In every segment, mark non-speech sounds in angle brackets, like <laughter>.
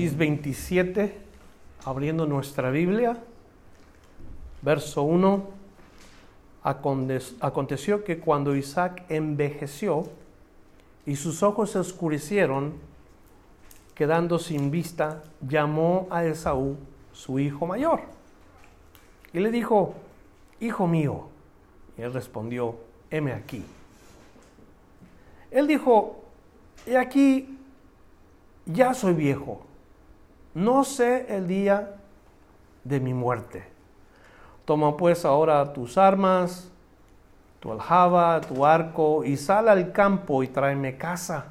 Génesis 27, abriendo nuestra Biblia, verso 1. Aconteció que cuando Isaac envejeció y sus ojos se oscurecieron, quedando sin vista, llamó a Esaú, su hijo mayor, y le dijo, Hijo mío. Y él respondió, heme aquí. Él dijo, he aquí, ya soy viejo, no sé el día de mi muerte. Toma pues ahora tus armas, tu aljaba, tu arco, y sal al campo y tráeme casa.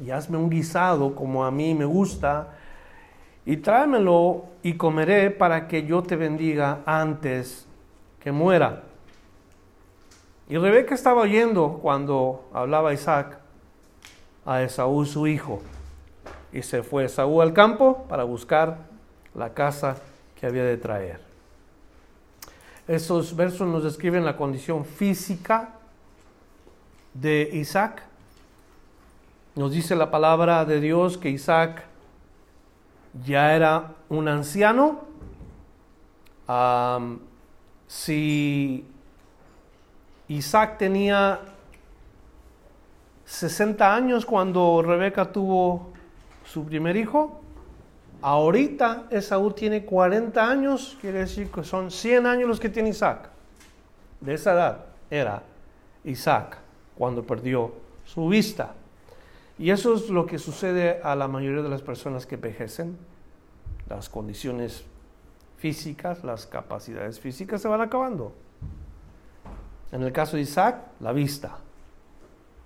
Y hazme un guisado como a mí me gusta, y tráemelo y comeré para que yo te bendiga antes que muera. Y Rebeca estaba oyendo cuando hablaba Isaac a Esaú su hijo. Y se fue Esaú al campo para buscar la casa que había de traer. Esos versos nos describen la condición física de Isaac. Nos dice la palabra de Dios que Isaac ya era un anciano. si Isaac tenía 60 años cuando Rebeca tuvo su primer hijo. Ahorita Esaú tiene 40 años, quiere decir que son 100 años los que tiene Isaac. De esa edad era Isaac cuando perdió su vista. Y eso es lo que sucede a la mayoría de las personas que envejecen. Las condiciones físicas, las capacidades físicas se van acabando. En el caso de Isaac, la vista.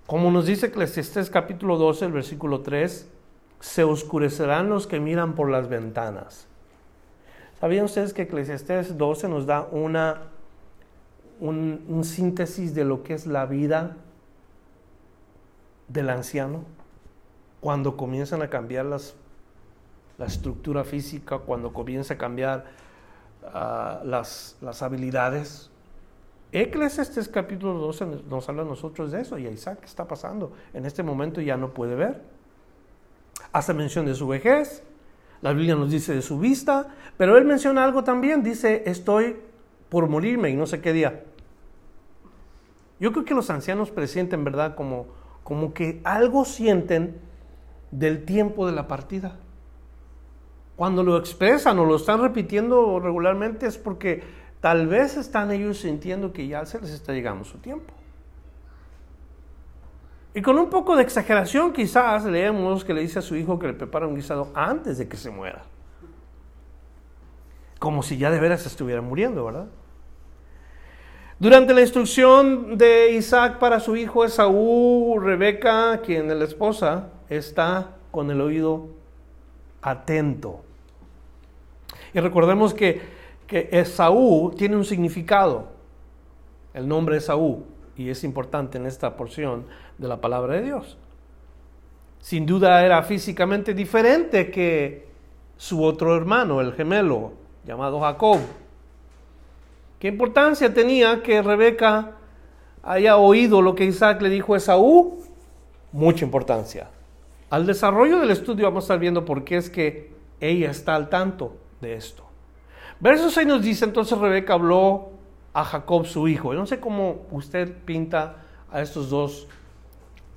Como nos dice Eclesiastés capítulo 12, el versículo 3, se oscurecerán los que miran por las ventanas. ¿Sabían ustedes que Eclesiastés 12 nos da una, un, síntesis de lo que es la vida del anciano? Cuando comienzan a cambiar las, la estructura física, cuando comienza a cambiar ah, las, las habilidades, Eclesiastes capítulo 12 nos habla a nosotros de eso y a Isaac ¿qué está pasando. En este momento ya no puede ver. Hace mención de su vejez, la Biblia nos dice de su vista, pero él menciona algo también, dice, estoy por morirme y no sé qué día. Yo creo que los ancianos presienten, ¿verdad? Como, como que algo sienten del tiempo de la partida. Cuando lo expresan o lo están repitiendo regularmente es porque Tal vez están ellos sintiendo que ya se les está llegando su tiempo. Y con un poco de exageración quizás leemos que le dice a su hijo que le prepara un guisado antes de que se muera. Como si ya de veras estuviera muriendo, ¿verdad? Durante la instrucción de Isaac para su hijo Esaú, Rebeca, quien es la esposa, está con el oído atento. Y recordemos que que Esaú tiene un significado, el nombre Esaú, y es importante en esta porción de la palabra de Dios. Sin duda era físicamente diferente que su otro hermano, el gemelo, llamado Jacob. ¿Qué importancia tenía que Rebeca haya oído lo que Isaac le dijo a Esaú? Mucha importancia. Al desarrollo del estudio vamos a estar viendo por qué es que ella está al tanto de esto. Verso 6 nos dice, entonces Rebeca habló a Jacob su hijo. Yo no sé cómo usted pinta a estos dos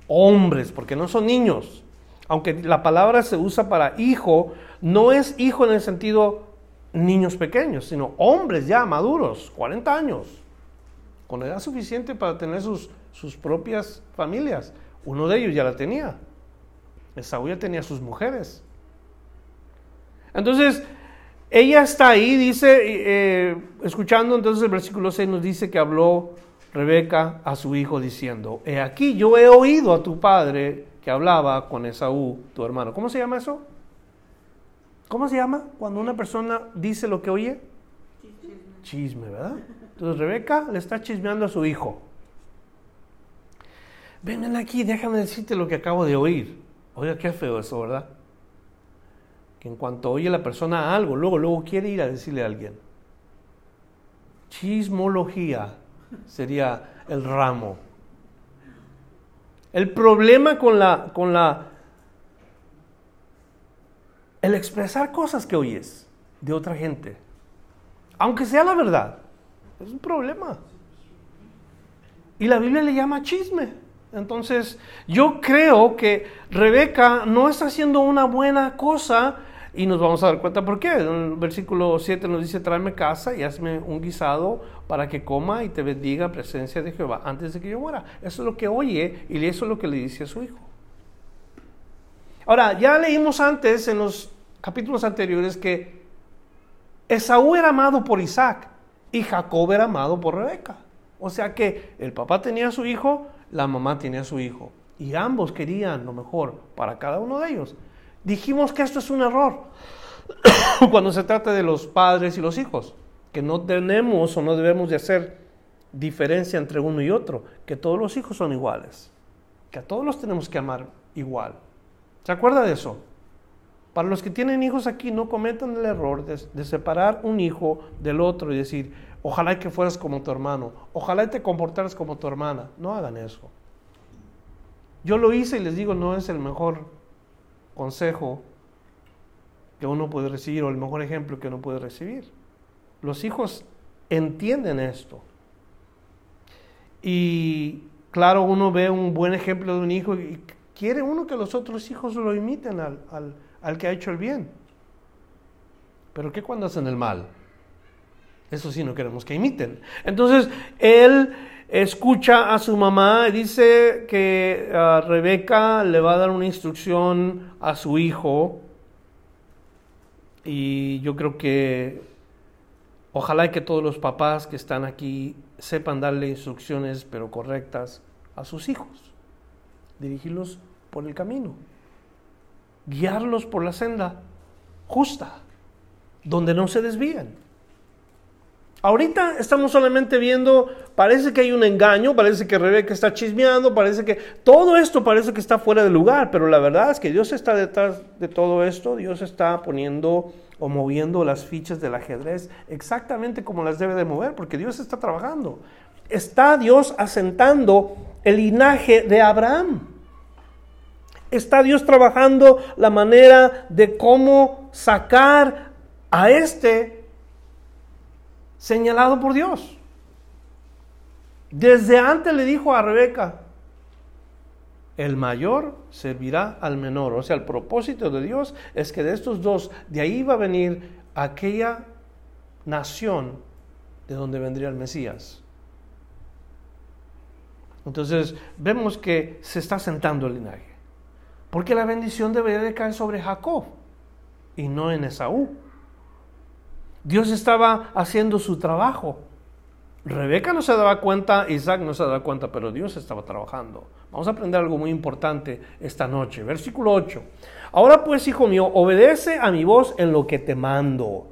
hombres, porque no son niños. Aunque la palabra se usa para hijo, no es hijo en el sentido niños pequeños, sino hombres ya maduros, 40 años, con edad suficiente para tener sus, sus propias familias. Uno de ellos ya la tenía. Esaú ya tenía sus mujeres. Entonces, ella está ahí, dice, eh, escuchando entonces el versículo 6 nos dice que habló Rebeca a su hijo diciendo, he aquí yo he oído a tu padre que hablaba con Esaú, tu hermano. ¿Cómo se llama eso? ¿Cómo se llama cuando una persona dice lo que oye? Chisme, ¿verdad? Entonces Rebeca le está chismeando a su hijo. Ven, aquí, déjame decirte lo que acabo de oír. Oiga, qué feo eso, ¿verdad? Que en cuanto oye la persona algo, luego, luego quiere ir a decirle a alguien. Chismología sería el ramo. El problema con la, con la, el expresar cosas que oyes de otra gente, aunque sea la verdad, es un problema. Y la Biblia le llama chisme. Entonces, yo creo que Rebeca no está haciendo una buena cosa y nos vamos a dar cuenta por qué. En el versículo 7 nos dice, tráeme casa y hazme un guisado para que coma y te bendiga en presencia de Jehová antes de que yo muera. Eso es lo que oye y eso es lo que le dice a su hijo. Ahora, ya leímos antes en los capítulos anteriores que Esaú era amado por Isaac y Jacob era amado por Rebeca. O sea que el papá tenía a su hijo, la mamá tenía a su hijo. Y ambos querían lo mejor para cada uno de ellos. Dijimos que esto es un error <coughs> cuando se trata de los padres y los hijos, que no tenemos o no debemos de hacer diferencia entre uno y otro, que todos los hijos son iguales, que a todos los tenemos que amar igual. ¿Se acuerda de eso? Para los que tienen hijos aquí, no cometan el error de, de, separar un hijo del otro y decir, ojalá que fueras como tu hermano, ojalá te comportaras como tu hermana. No hagan eso. Yo lo hice y les digo, no es el mejor consejo que uno puede recibir o el mejor ejemplo que uno puede recibir. Los hijos entienden esto. Y claro, uno ve un buen ejemplo de un hijo y quiere uno que los otros hijos lo imiten al, al, al que ha hecho el bien. Pero ¿qué cuando hacen el mal? Eso sí no queremos que imiten. Entonces, él escucha a su mamá dice que uh, Rebeca le va a dar una instrucción a su hijo. Y yo creo que ojalá que todos los papás que están aquí sepan darle instrucciones, pero correctas, a sus hijos. Dirigirlos por el camino. Guiarlos por la senda justa, donde no se desvíen. Ahorita estamos solamente viendo, parece que hay un engaño, parece que Rebeca está chismeando, parece que todo esto parece que está fuera de lugar, pero la verdad es que Dios está detrás de todo esto, Dios está poniendo o moviendo las fichas del ajedrez exactamente como las debe de mover, porque Dios está trabajando. Está Dios asentando el linaje de Abraham. Está Dios trabajando la manera de cómo sacar a este señalado por Dios. Desde antes le dijo a Rebeca, el mayor servirá al menor. O sea, el propósito de Dios es que de estos dos, de ahí va a venir aquella nación de donde vendría el Mesías. Entonces vemos que se está sentando el linaje. Porque la bendición debería de caer sobre Jacob y no en Esaú. Dios estaba haciendo su trabajo. Rebeca no se daba cuenta, Isaac no se daba cuenta, pero Dios estaba trabajando. Vamos a aprender algo muy importante esta noche. Versículo 8. Ahora pues, hijo mío, obedece a mi voz en lo que te mando.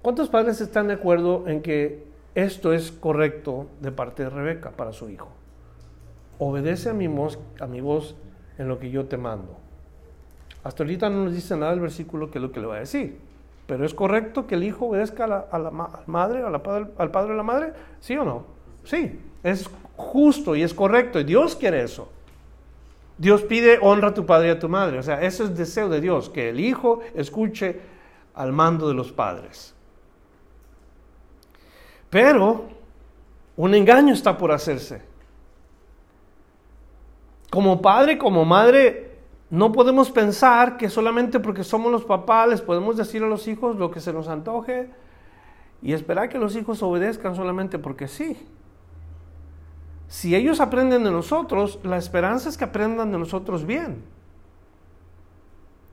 ¿Cuántos padres están de acuerdo en que esto es correcto de parte de Rebeca para su hijo? Obedece a mi voz, a mi voz en lo que yo te mando. Hasta ahorita no nos dice nada el versículo que es lo que le va a decir. Pero es correcto que el hijo obedezca a la, madre, a la, al padre o la madre, ¿sí o no? Sí, es justo y es correcto y Dios quiere eso. Dios pide honra a tu padre y a tu madre. O sea, ese es el deseo de Dios, que el hijo escuche al mando de los padres. Pero un engaño está por hacerse. Como padre, como madre, no podemos pensar que solamente porque somos los papás les podemos decir a los hijos lo que se nos antoje y esperar que los hijos obedezcan solamente porque sí. Si ellos aprenden de nosotros, la esperanza es que aprendan de nosotros bien.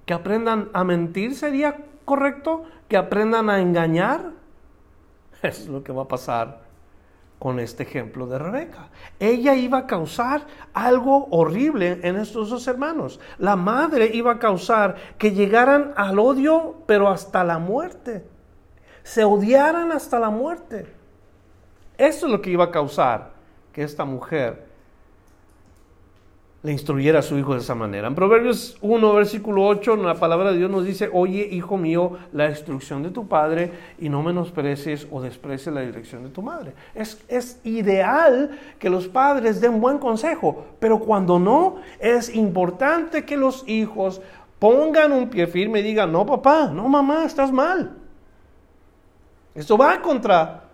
Que aprendan a mentir sería correcto, que aprendan a engañar. <laughs> Es lo que va a pasar con este ejemplo de Rebeca. Ella iba a causar algo horrible en estos dos hermanos. La madre iba a causar que llegaran al odio, pero hasta la muerte. Se odiaran hasta la muerte. Eso es lo que iba a causar que esta mujer le instruyera a su hijo de esa manera. En Proverbios 1, versículo 8, la palabra de Dios nos dice, oye, hijo mío, la instrucción de tu padre y no menosprecies o desprecies la dirección de tu madre. Es, es ideal que los padres den buen consejo, pero cuando no, es importante que los hijos pongan un pie firme y digan, no papá, no mamá, estás mal. Esto va contra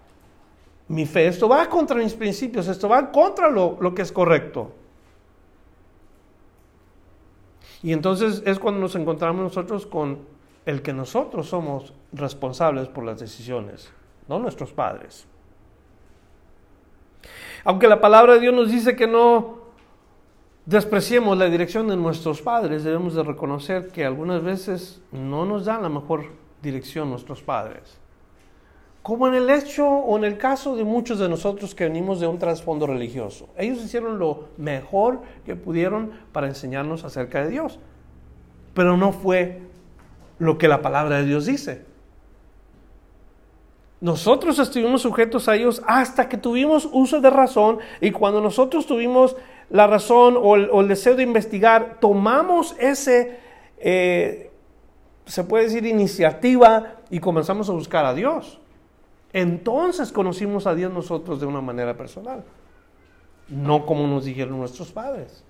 mi fe, esto va contra mis principios, esto va contra lo, lo que es correcto. Y entonces es cuando nos encontramos nosotros con el que nosotros somos responsables por las decisiones, no nuestros padres. Aunque la palabra de Dios nos dice que no despreciemos la dirección de nuestros padres, debemos de reconocer que algunas veces no nos dan la mejor dirección nuestros padres. Como en el hecho o en el caso de muchos de nosotros que venimos de un trasfondo religioso. Ellos hicieron lo mejor que pudieron para enseñarnos acerca de Dios. Pero no fue lo que la palabra de Dios dice. Nosotros estuvimos sujetos a ellos hasta que tuvimos uso de razón y cuando nosotros tuvimos la razón o el, deseo de investigar, tomamos ese, eh, se puede decir, iniciativa y comenzamos a buscar a Dios. Entonces conocimos a Dios nosotros de una manera personal, no como nos dijeron nuestros padres.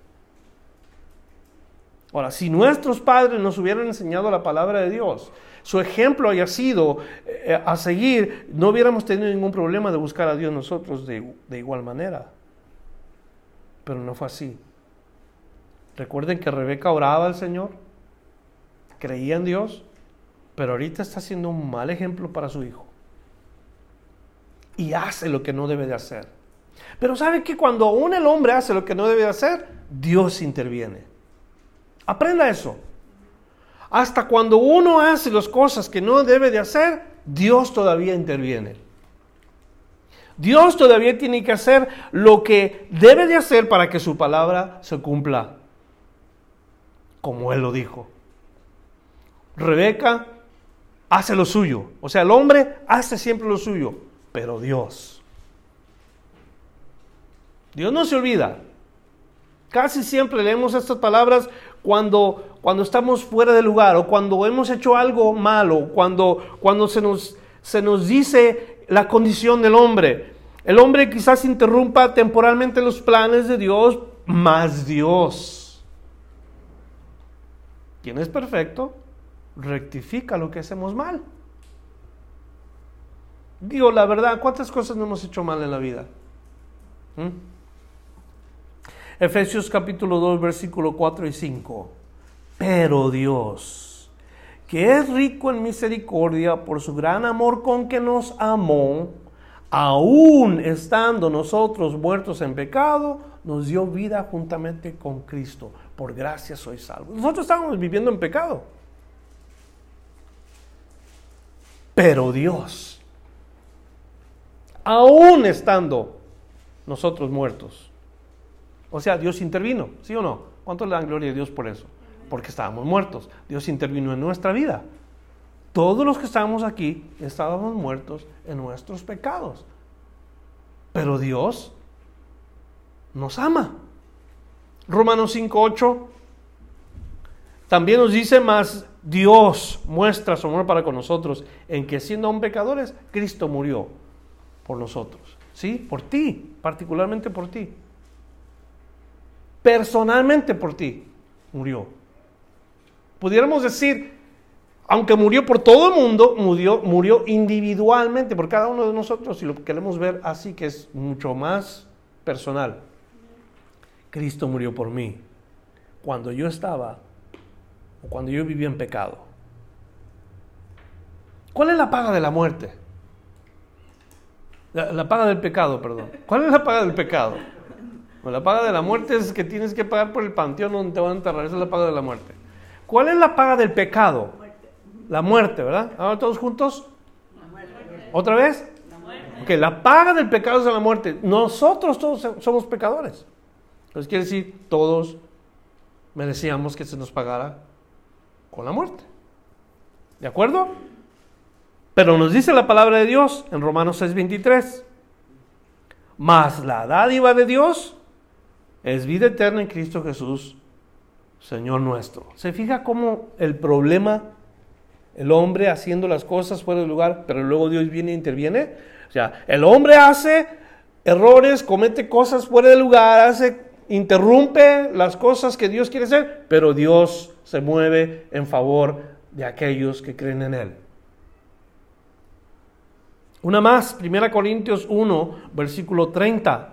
Ahora, si nuestros padres nos hubieran enseñado la palabra de Dios, su ejemplo haya sido eh, a seguir, no hubiéramos tenido ningún problema de buscar a Dios nosotros de, de igual manera. Pero no fue así. Recuerden que Rebeca oraba al Señor, creía en Dios, pero ahorita está siendo un mal ejemplo para su hijo y hace lo que no debe de hacer. Pero ¿sabe que cuando aún el hombre hace lo que no debe de hacer, Dios interviene? Aprenda eso. Hasta cuando uno hace las cosas que no debe de hacer, Dios todavía interviene. Dios todavía tiene que hacer lo que debe de hacer para que su palabra se cumpla, como Él lo dijo. Rebeca hace lo suyo, o sea, el hombre hace siempre lo suyo pero Dios. Dios no se olvida. Casi siempre leemos estas palabras cuando, cuando estamos fuera de lugar o cuando hemos hecho algo malo, cuando, cuando se, nos, se nos dice la condición del hombre. El hombre quizás interrumpa temporalmente los planes de Dios, más Dios, quien es perfecto, rectifica lo que hacemos mal. Digo la verdad, ¿cuántas cosas no hemos hecho mal en la vida? ¿Mm? Efesios capítulo 2, versículo 4 y 5. Pero Dios, que es rico en misericordia por su gran amor con que nos amó, aún estando nosotros muertos en pecado, nos dio vida juntamente con Cristo. Por gracia soy salvo. Nosotros estábamos viviendo en pecado. Pero Dios, aún estando nosotros muertos. O sea, Dios intervino, ¿sí o no? ¿Cuánto le dan gloria a Dios por eso? Porque estábamos muertos. Dios intervino en nuestra vida. Todos los que estamos aquí estábamos muertos en nuestros pecados. Pero Dios nos ama. Romanos 5.8 también nos dice más, Dios muestra su amor para con nosotros en que siendo aún pecadores, Cristo murió por nosotros. ¿Sí? Por ti, particularmente por ti. Personalmente por ti murió. Pudiéramos decir, aunque murió por todo el mundo, murió, murió individualmente por cada uno de nosotros y lo queremos ver así, que es mucho más personal. Cristo murió por mí cuando yo estaba o cuando yo vivía en pecado. ¿Cuál es la paga de la muerte? La, paga del pecado, perdón. ¿Cuál es la paga del pecado? la paga de la muerte es que tienes que pagar por el panteón donde te van a enterrar. Esa es la paga de la muerte. ¿Cuál es la paga del pecado? La muerte, ¿verdad? Ahora todos juntos. ¿Otra vez? que la paga del pecado es la muerte. Nosotros todos somos pecadores. Entonces quiere decir, todos merecíamos que se nos pagara con la muerte. ¿De acuerdo? Pero nos dice la palabra de Dios en Romanos 6:23. Mas la dádiva de Dios es vida eterna en Cristo Jesús, Señor nuestro. ¿Se fija cómo el problema, el hombre haciendo las cosas fuera de lugar, pero luego Dios viene e interviene? O sea, el hombre hace errores, comete cosas fuera de lugar, hace, interrumpe las cosas que Dios quiere hacer, pero Dios se mueve en favor de aquellos que creen en Él. Una más, 1 Corintios 1, versículo 30.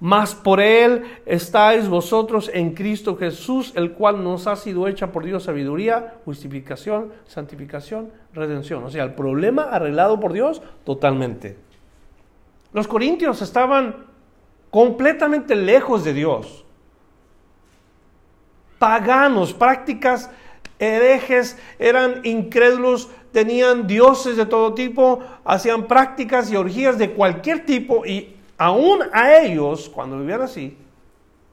Mas por Él estáis vosotros en Cristo Jesús, el cual nos ha sido hecha por Dios sabiduría, justificación, santificación, redención. O sea, el problema arreglado por Dios totalmente. Los corintios estaban completamente lejos de Dios. Paganos, prácticas herejes, eran incrédulos, tenían dioses de todo tipo, hacían prácticas y orgías de cualquier tipo y aún a ellos, cuando vivían así,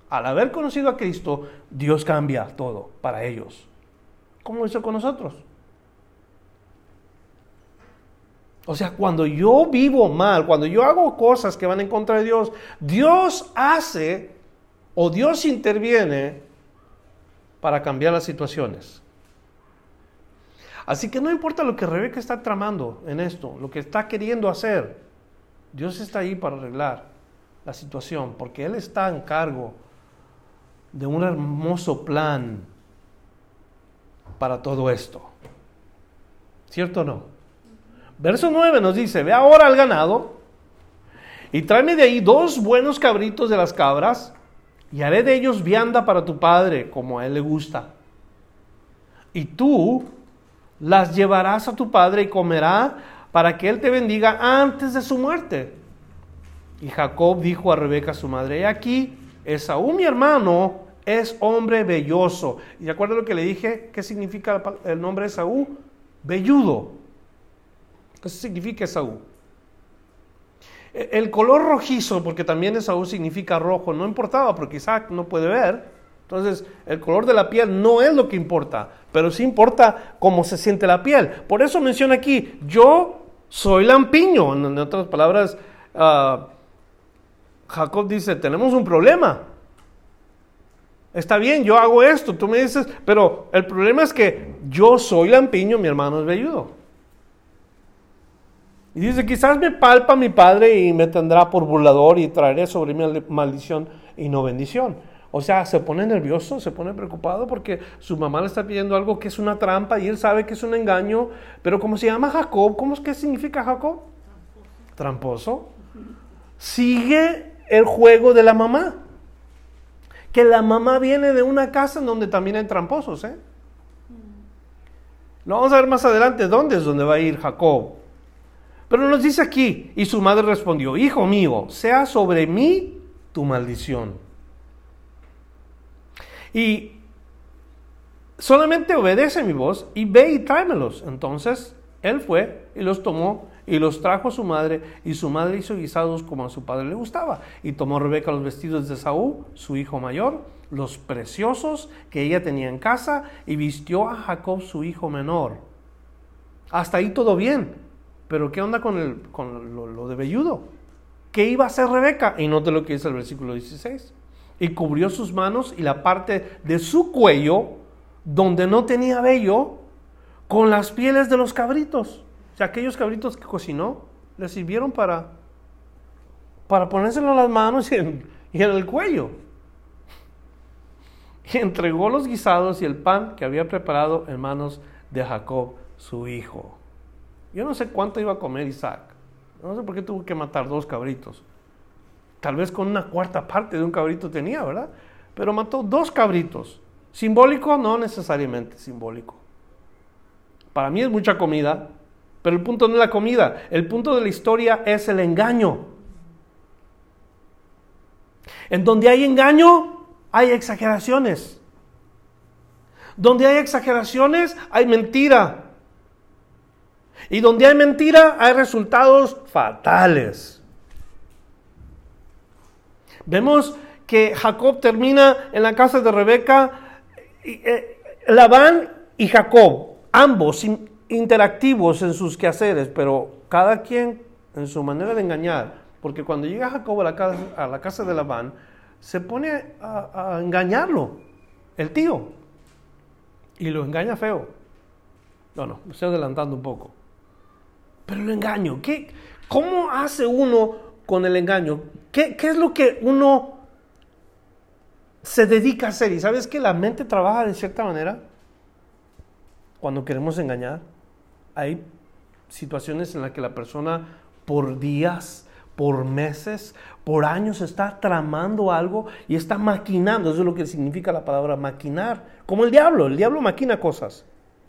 al haber conocido a Cristo, Dios cambia todo para ellos. ¿Cómo hizo con nosotros? O sea, cuando yo vivo mal, cuando yo hago cosas que van en contra de Dios, Dios hace o Dios interviene para cambiar las situaciones. Así que no importa lo que Rebeca está tramando en esto, lo que está queriendo hacer, Dios está ahí para arreglar la situación, porque Él está en cargo de un hermoso plan para todo esto. ¿Cierto o no? Verso 9 nos dice, ve ahora al ganado y tráeme de ahí dos buenos cabritos de las cabras y haré de ellos vianda para tu padre, como a él le gusta. Y tú las llevarás a tu padre y comerá para que él te bendiga antes de su muerte. Y Jacob dijo a Rebeca su madre, aquí, Esaú mi hermano es hombre belloso. ¿Y de acuerdo a lo que le dije? ¿Qué significa el nombre Esaú? Velludo. ¿Qué significa Esaú? E, el color rojizo, porque también Esaú significa rojo, no importaba porque Isaac no puede ver. Entonces, el color de la piel no es lo que importa, pero sí importa cómo se siente la piel. Por eso menciona aquí, yo soy lampiño. En otras palabras, ah, Jacob dice, tenemos un problema. Está bien, yo hago esto, tú me dices, pero el problema es que yo soy lampiño, mi hermano es velludo. Y dice, quizás me palpa mi padre y me tendrá por burlador y traeré sobre mí maldición y no bendición. O sea, se pone nervioso, se pone preocupado porque su mamá le está pidiendo algo que es una trampa y él sabe que es un engaño. Pero como se llama Jacob, ¿cómo es que significa Jacob? Tramposo. Sigue el juego de la mamá. Que la mamá viene de una casa en donde también hay tramposos, ¿eh? Lo vamos a ver más adelante dónde es donde va a ir Jacob. Pero nos dice aquí, y su madre respondió, hijo mío, sea sobre mí tu maldición y solamente obedece mi voz y ve y tráemelos. Entonces él fue y los tomó y los trajo a su madre y su madre hizo guisados como a su padre le gustaba. Y tomó Rebeca los vestidos de Saúl, su hijo mayor, los preciosos que ella tenía en casa y vistió a Jacob su hijo menor. Hasta ahí todo bien. Pero ¿qué onda con, el, con lo, lo de velludo? ¿Qué iba a hacer Rebeca? Y note lo que dice el versículo 16 y cubrió sus manos y la parte de su cuello, donde no tenía vello, con las pieles de los cabritos. O sea, aquellos cabritos que cocinó, le sirvieron para, para ponérselo en las manos y en, y en el cuello. Y entregó los guisados y el pan que había preparado en manos de Jacob, su hijo. Yo no sé cuánto iba a comer Isaac. No sé por qué tuvo que matar dos cabritos. Tal vez con una cuarta parte de un cabrito tenía, ¿verdad? Pero mató dos cabritos. ¿Simbólico? No necesariamente simbólico. Para mí es mucha comida, pero el punto no es la comida. El punto de la historia es el engaño. En donde hay engaño, hay exageraciones. Donde hay exageraciones, hay mentira. Y donde hay mentira, hay resultados fatales. Vemos que Jacob termina en la casa de Rebeca, eh, Labán y Jacob, ambos interactivos en sus quehaceres, pero cada quien en su manera de engañar, porque cuando llega Jacob a la casa, de Labán, se pone a, engañarlo, el tío, y lo engaña feo. No, no, me estoy adelantando un poco. Pero lo engaño, ¿qué, ¿cómo hace uno con el engaño? ¿Qué, ¿Qué es lo que uno se dedica a hacer? Y sabes que la mente trabaja de cierta manera cuando queremos engañar. Hay situaciones en las que la persona por días, por meses, por años está tramando algo y está maquinando. Eso es lo que significa la palabra maquinar. Como el diablo, el diablo maquina cosas.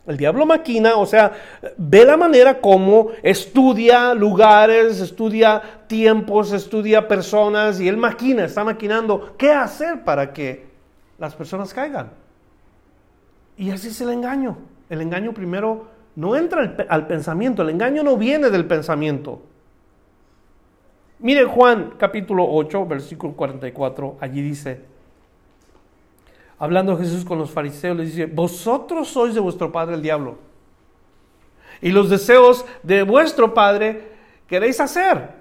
El diablo maquina, o sea, ve la manera como estudia lugares, estudia tiempos, estudia personas y él maquina, está maquinando qué hacer para que las personas caigan. Y así es el engaño. El engaño primero no entra al, pensamiento, el engaño no viene del pensamiento. Miren Juan capítulo 8, versículo 44, allí dice, hablando Jesús con los fariseos, les dice, vosotros sois de vuestro padre el diablo. Y los deseos de vuestro padre queréis hacer.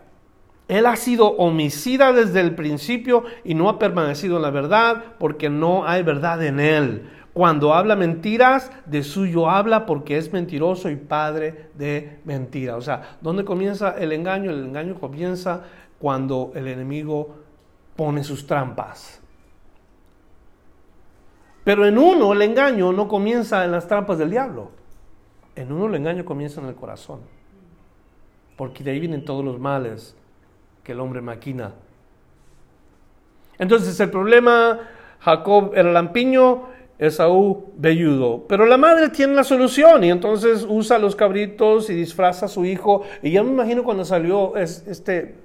Él ha sido homicida desde el principio y no ha permanecido en la verdad porque no hay verdad en él. Cuando habla mentiras, de suyo habla porque es mentiroso y padre de mentira. O sea, ¿dónde comienza el engaño? El engaño comienza cuando el enemigo pone sus trampas. Pero en uno el engaño no comienza en las trampas del diablo. En uno el engaño comienza en el corazón. Porque de ahí vienen todos los males que el hombre maquina. Entonces el problema, Jacob era lampiño, Esaú velludo. Pero la madre tiene la solución y entonces usa los cabritos y disfraza a su hijo. Y ya me imagino cuando salió este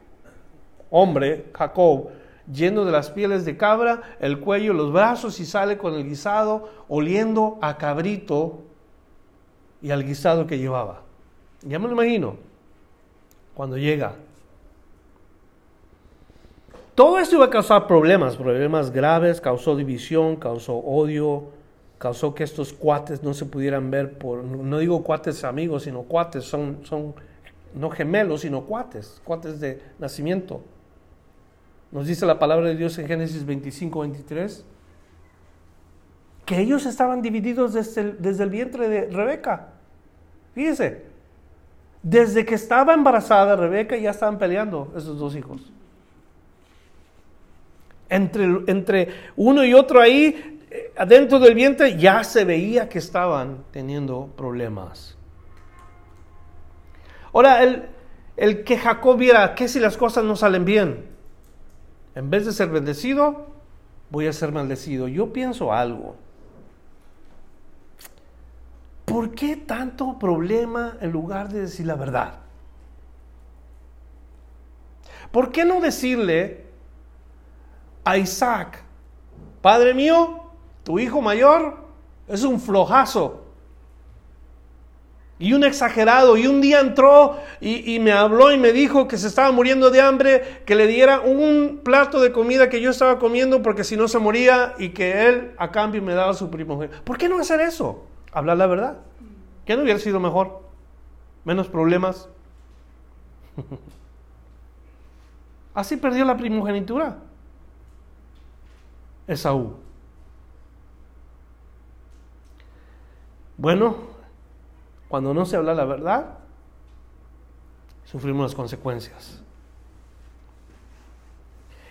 hombre, Jacob, lleno de las pieles de cabra, el cuello, los brazos y sale con el guisado, oliendo a cabrito y al guisado que llevaba. Ya me lo imagino cuando llega. Todo esto iba a causar problemas, problemas graves, causó división, causó odio, causó que estos cuates no se pudieran ver por, no digo cuates amigos, sino cuates, son, son no gemelos, sino cuates, cuates de nacimiento. Nos dice la palabra de Dios en Génesis 25, 23, que ellos estaban divididos desde el, desde el vientre de Rebeca. Fíjese, desde que estaba embarazada Rebeca ya estaban peleando esos dos hijos. Entre, entre uno y otro ahí, eh, adentro del vientre, ya se veía que estaban teniendo problemas. Ahora, el, el que Jacob viera que si las cosas no salen bien, en vez de ser bendecido, voy a ser maldecido. Yo pienso algo. ¿Por qué tanto problema en lugar de decir la verdad? ¿Por qué no decirle a Isaac, Padre mío, tu hijo mayor es un flojazo? Y un exagerado. Y un día entró y, me habló y me dijo que se estaba muriendo de hambre, que le diera un plato de comida que yo estaba comiendo porque si no se moría y que él a cambio me daba su primogénito. ¿Por qué no hacer eso? Hablar la verdad. ¿Qué no hubiera sido mejor? Menos problemas. <laughs> Así perdió la primogenitura. Esaú. Bueno, cuando no se habla la verdad, sufrimos las consecuencias.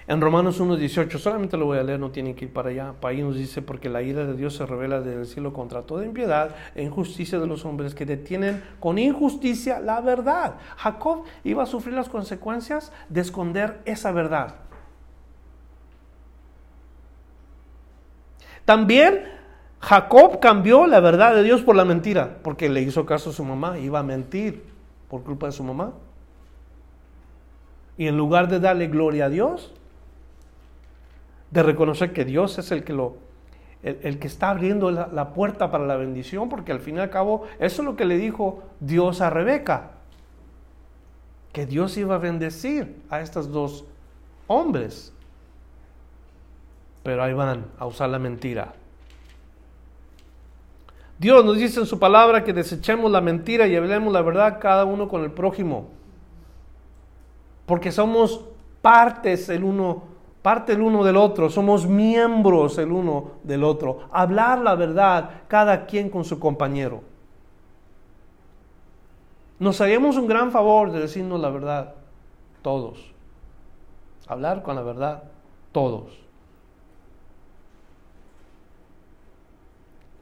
En Romanos 1.18, solamente lo voy a leer, no tienen que ir para allá. Para ahí nos dice, porque la ira de Dios se revela desde el cielo contra toda impiedad e injusticia de los hombres que detienen con injusticia la verdad. Jacob iba a sufrir las consecuencias de esconder esa verdad. También Jacob cambió la verdad de Dios por la mentira, porque le hizo caso a su mamá, iba a mentir por culpa de su mamá. Y en lugar de darle gloria a Dios, de reconocer que Dios es el que lo el, que está abriendo la, la, puerta para la bendición, porque al fin y al cabo eso es lo que le dijo Dios a Rebeca, que Dios iba a bendecir a estos dos hombres. Pero ahí van a usar la mentira. Dios nos dice en su palabra que desechemos la mentira y hablemos la verdad cada uno con el prójimo. Porque somos partes el uno parte el uno del otro, somos miembros el uno del otro. Hablar la verdad, cada quien con su compañero. Nos haríamos un gran favor de decirnos la verdad, todos. Hablar con la verdad, todos.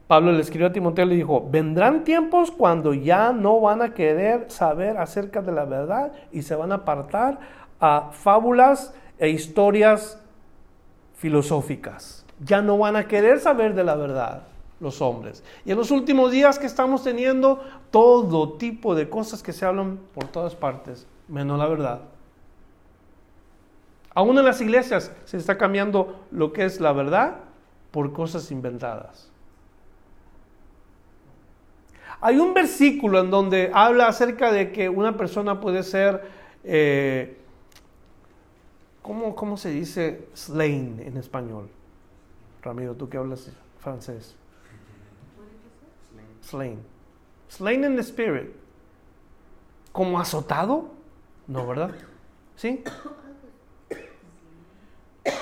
Pablo le escribió a Timoteo y le dijo, vendrán tiempos cuando ya no van a querer saber acerca de la verdad y se van a apartar a fábulas e historias filosóficas. Ya no van a querer saber de la verdad los hombres. Y en los últimos días que estamos teniendo todo tipo de cosas que se hablan por todas partes, menos la verdad. Aún en las iglesias se está cambiando lo que es la verdad por cosas inventadas. Hay un versículo en donde habla acerca de que una persona puede ser eh, ¿Cómo, se dice slain en español? Ramiro, tú que hablas francés. Slain. Slain in the spirit. ¿Como azotado? No, ¿verdad? ¿Sí?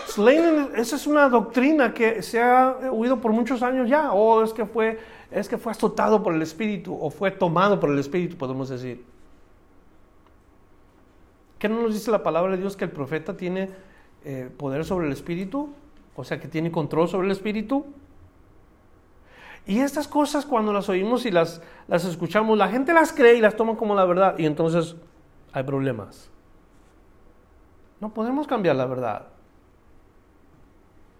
Slain, esa es una doctrina que se ha oído por muchos años ya. O es que fue, es que fue azotado por el espíritu o fue tomado por el espíritu, podemos decir. ¿Qué no nos dice la palabra de Dios que el profeta tiene eh, poder sobre el espíritu? O sea, que tiene control sobre el espíritu. Y estas cosas cuando las oímos y las, las escuchamos, la gente las cree y las toma como la verdad. Y entonces hay problemas. No podemos cambiar la verdad.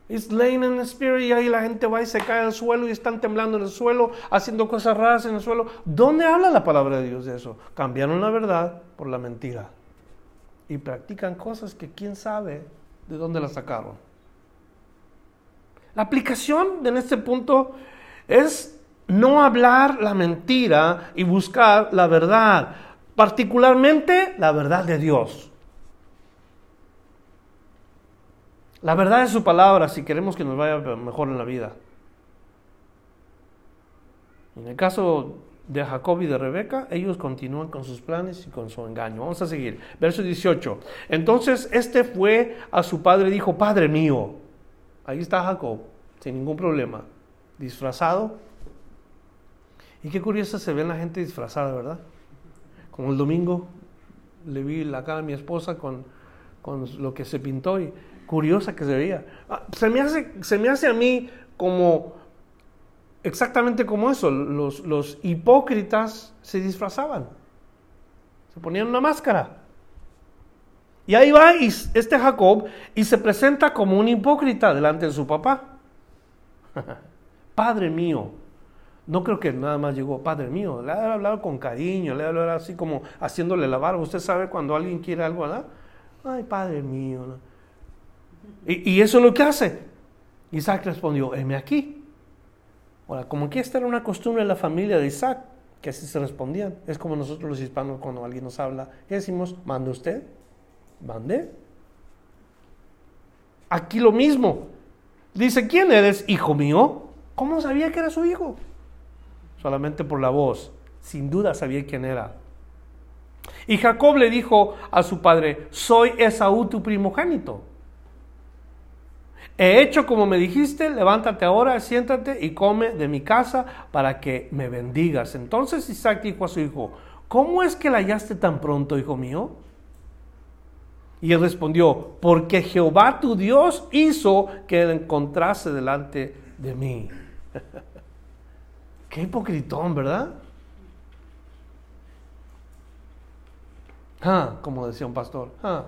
It's laying in the spirit y ahí la gente va y se cae al suelo y están temblando en el suelo, haciendo cosas raras en el suelo. ¿Dónde habla la palabra de Dios de eso? Cambiaron la verdad por la mentira y practican cosas que quién sabe de dónde las sacaron. La aplicación en este punto es no hablar la mentira y buscar la verdad, particularmente la verdad de Dios. La verdad es su palabra si queremos que nos vaya mejor en la vida. En el caso de Jacob y de Rebeca, ellos continúan con sus planes y con su engaño. Vamos a seguir. Verso 18. Entonces este fue a su padre y dijo, Padre mío, ahí está Jacob, sin ningún problema, disfrazado. Y qué curiosa se ve la gente disfrazada, ¿verdad? Como el domingo le vi la cara a mi esposa con, con lo que se pintó y curiosa que se veía. Ah, se me hace, se me hace a mí como exactamente como eso, los, hipócritas se disfrazaban, se ponían una máscara. Y ahí va este Jacob y se presenta como un hipócrita delante de su papá. <laughs> Padre mío. No creo que nada más llegó, Padre mío. Le ha hablado con cariño, le ha hablado así como haciéndole la barba. Usted sabe cuando alguien quiere algo, ¿verdad? Ay, Padre mío. Y, eso es lo que hace. Isaac respondió, heme aquí. Ahora, como que esta era una costumbre de la familia de Isaac, que así se respondían. Es como nosotros los hispanos cuando alguien nos habla, ¿qué decimos? ¿Mande usted? ¿Mande? Aquí lo mismo. Dice, ¿quién eres, hijo mío? ¿Cómo sabía que era su hijo? Solamente por la voz. Sin duda sabía quién era. Y Jacob le dijo a su padre, soy Esaú tu primogénito. He hecho como me dijiste, levántate ahora, siéntate y come de mi casa para que me bendigas. Entonces Isaac dijo a su hijo, ¿cómo es que la hallaste tan pronto, hijo mío? Y él respondió, porque Jehová tu Dios hizo que él encontrase delante de mí. <laughs> Qué hipocritón, ¿verdad? Ah, como decía un pastor. Ah.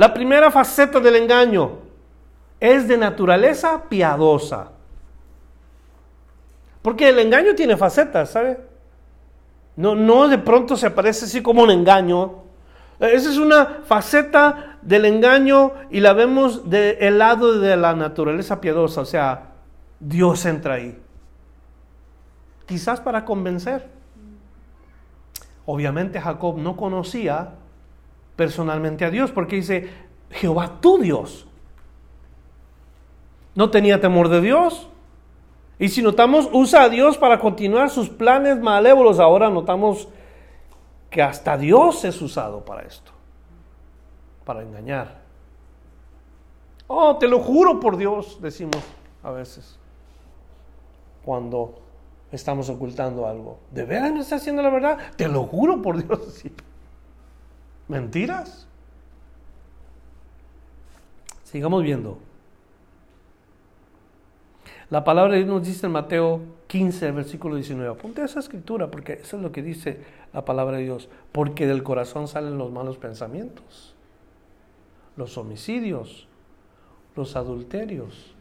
La primera faceta del engaño es de naturaleza piadosa. Porque el engaño tiene facetas, ¿sabe? No, no de pronto se aparece así como un engaño. Esa es una faceta del engaño y la vemos del lado de la naturaleza piadosa, o sea, Dios entra ahí. Quizás para convencer. Obviamente Jacob no conocía personalmente a Dios porque dice, Jehová tu Dios. No tenía temor de Dios. Y si notamos, usa a Dios para continuar sus planes malévolos. Ahora notamos que hasta Dios es usado para esto, para engañar. Oh, te lo juro por Dios, decimos a veces, cuando estamos ocultando algo. ¿De veras me está haciendo la verdad? Te lo juro por Dios. <laughs> ¿Mentiras? Sigamos viendo. La palabra de Dios nos dice en Mateo 15, versículo 19. Apunte esa escritura porque eso es lo que dice la palabra de Dios. Porque del corazón salen los malos pensamientos, los homicidios, los adulterios,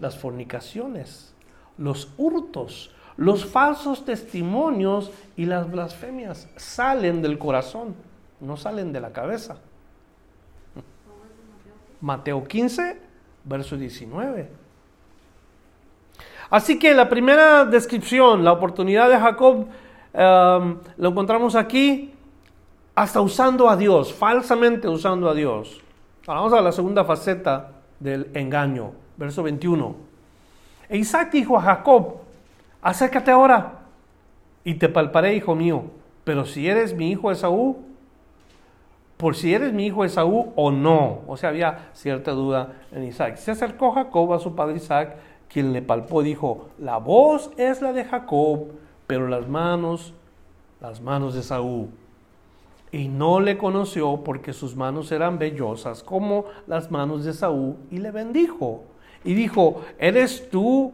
las fornicaciones, los hurtos, los falsos testimonios y las blasfemias. Salen del corazón, no salen de la cabeza. Mateo 15, verso 19. Así que la primera descripción, la oportunidad de Jacob, um, lo encontramos aquí hasta usando a Dios, falsamente usando a Dios. vamos a la segunda faceta del engaño, verso 21. E Isaac dijo a Jacob, acércate ahora y te palparé, hijo mío, pero si eres mi hijo Esaú, por si eres mi hijo Esaú o no. O sea, había cierta duda en Isaac. Se acercó Jacob a su padre Isaac quien le palpó dijo, la voz es la de Jacob, pero las manos, las manos de Saúl. Y no le conoció porque sus manos eran vellosas como las manos de Saúl, y le bendijo. Y dijo, ¿eres tú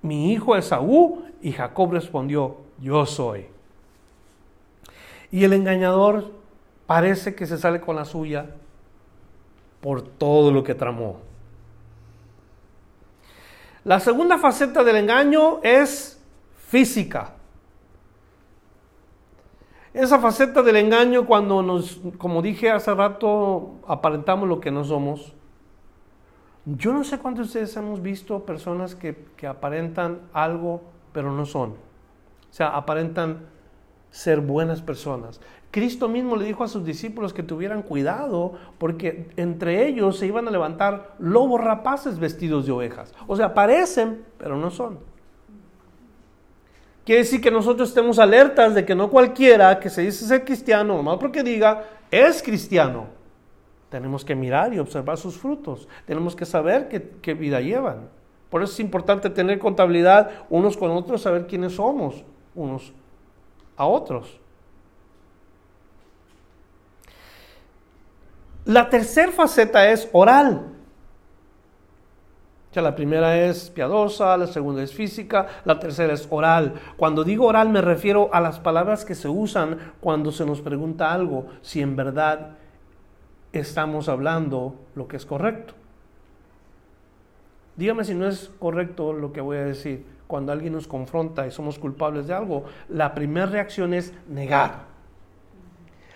mi hijo Esaú? Y Jacob respondió, yo soy. Y el engañador parece que se sale con la suya por todo lo que tramó. La segunda faceta del engaño es física. Esa faceta del engaño cuando nos, como dije hace rato, aparentamos lo que no somos. Yo no sé cuántos de ustedes hemos visto personas que, que aparentan algo, pero no son. O sea, aparentan ser buenas personas. Cristo mismo le dijo a sus discípulos que tuvieran cuidado porque entre ellos se iban a levantar lobos rapaces vestidos de ovejas. O sea, parecen, pero no son. Quiere decir que nosotros estemos alertas de que no cualquiera que se dice ser cristiano, nomás porque diga, es cristiano. Tenemos que mirar y observar sus frutos. Tenemos que saber qué, qué vida llevan. Por eso es importante tener contabilidad unos con otros, saber quiénes somos unos a otros. La tercera faceta es oral. Ya la primera es piadosa, la segunda es física, la tercera es oral. Cuando digo oral me refiero a las palabras que se usan cuando se nos pregunta algo, si en verdad estamos hablando lo que es correcto. Dígame si no es correcto lo que voy a decir. Cuando alguien nos confronta y somos culpables de algo, la primera reacción es negar.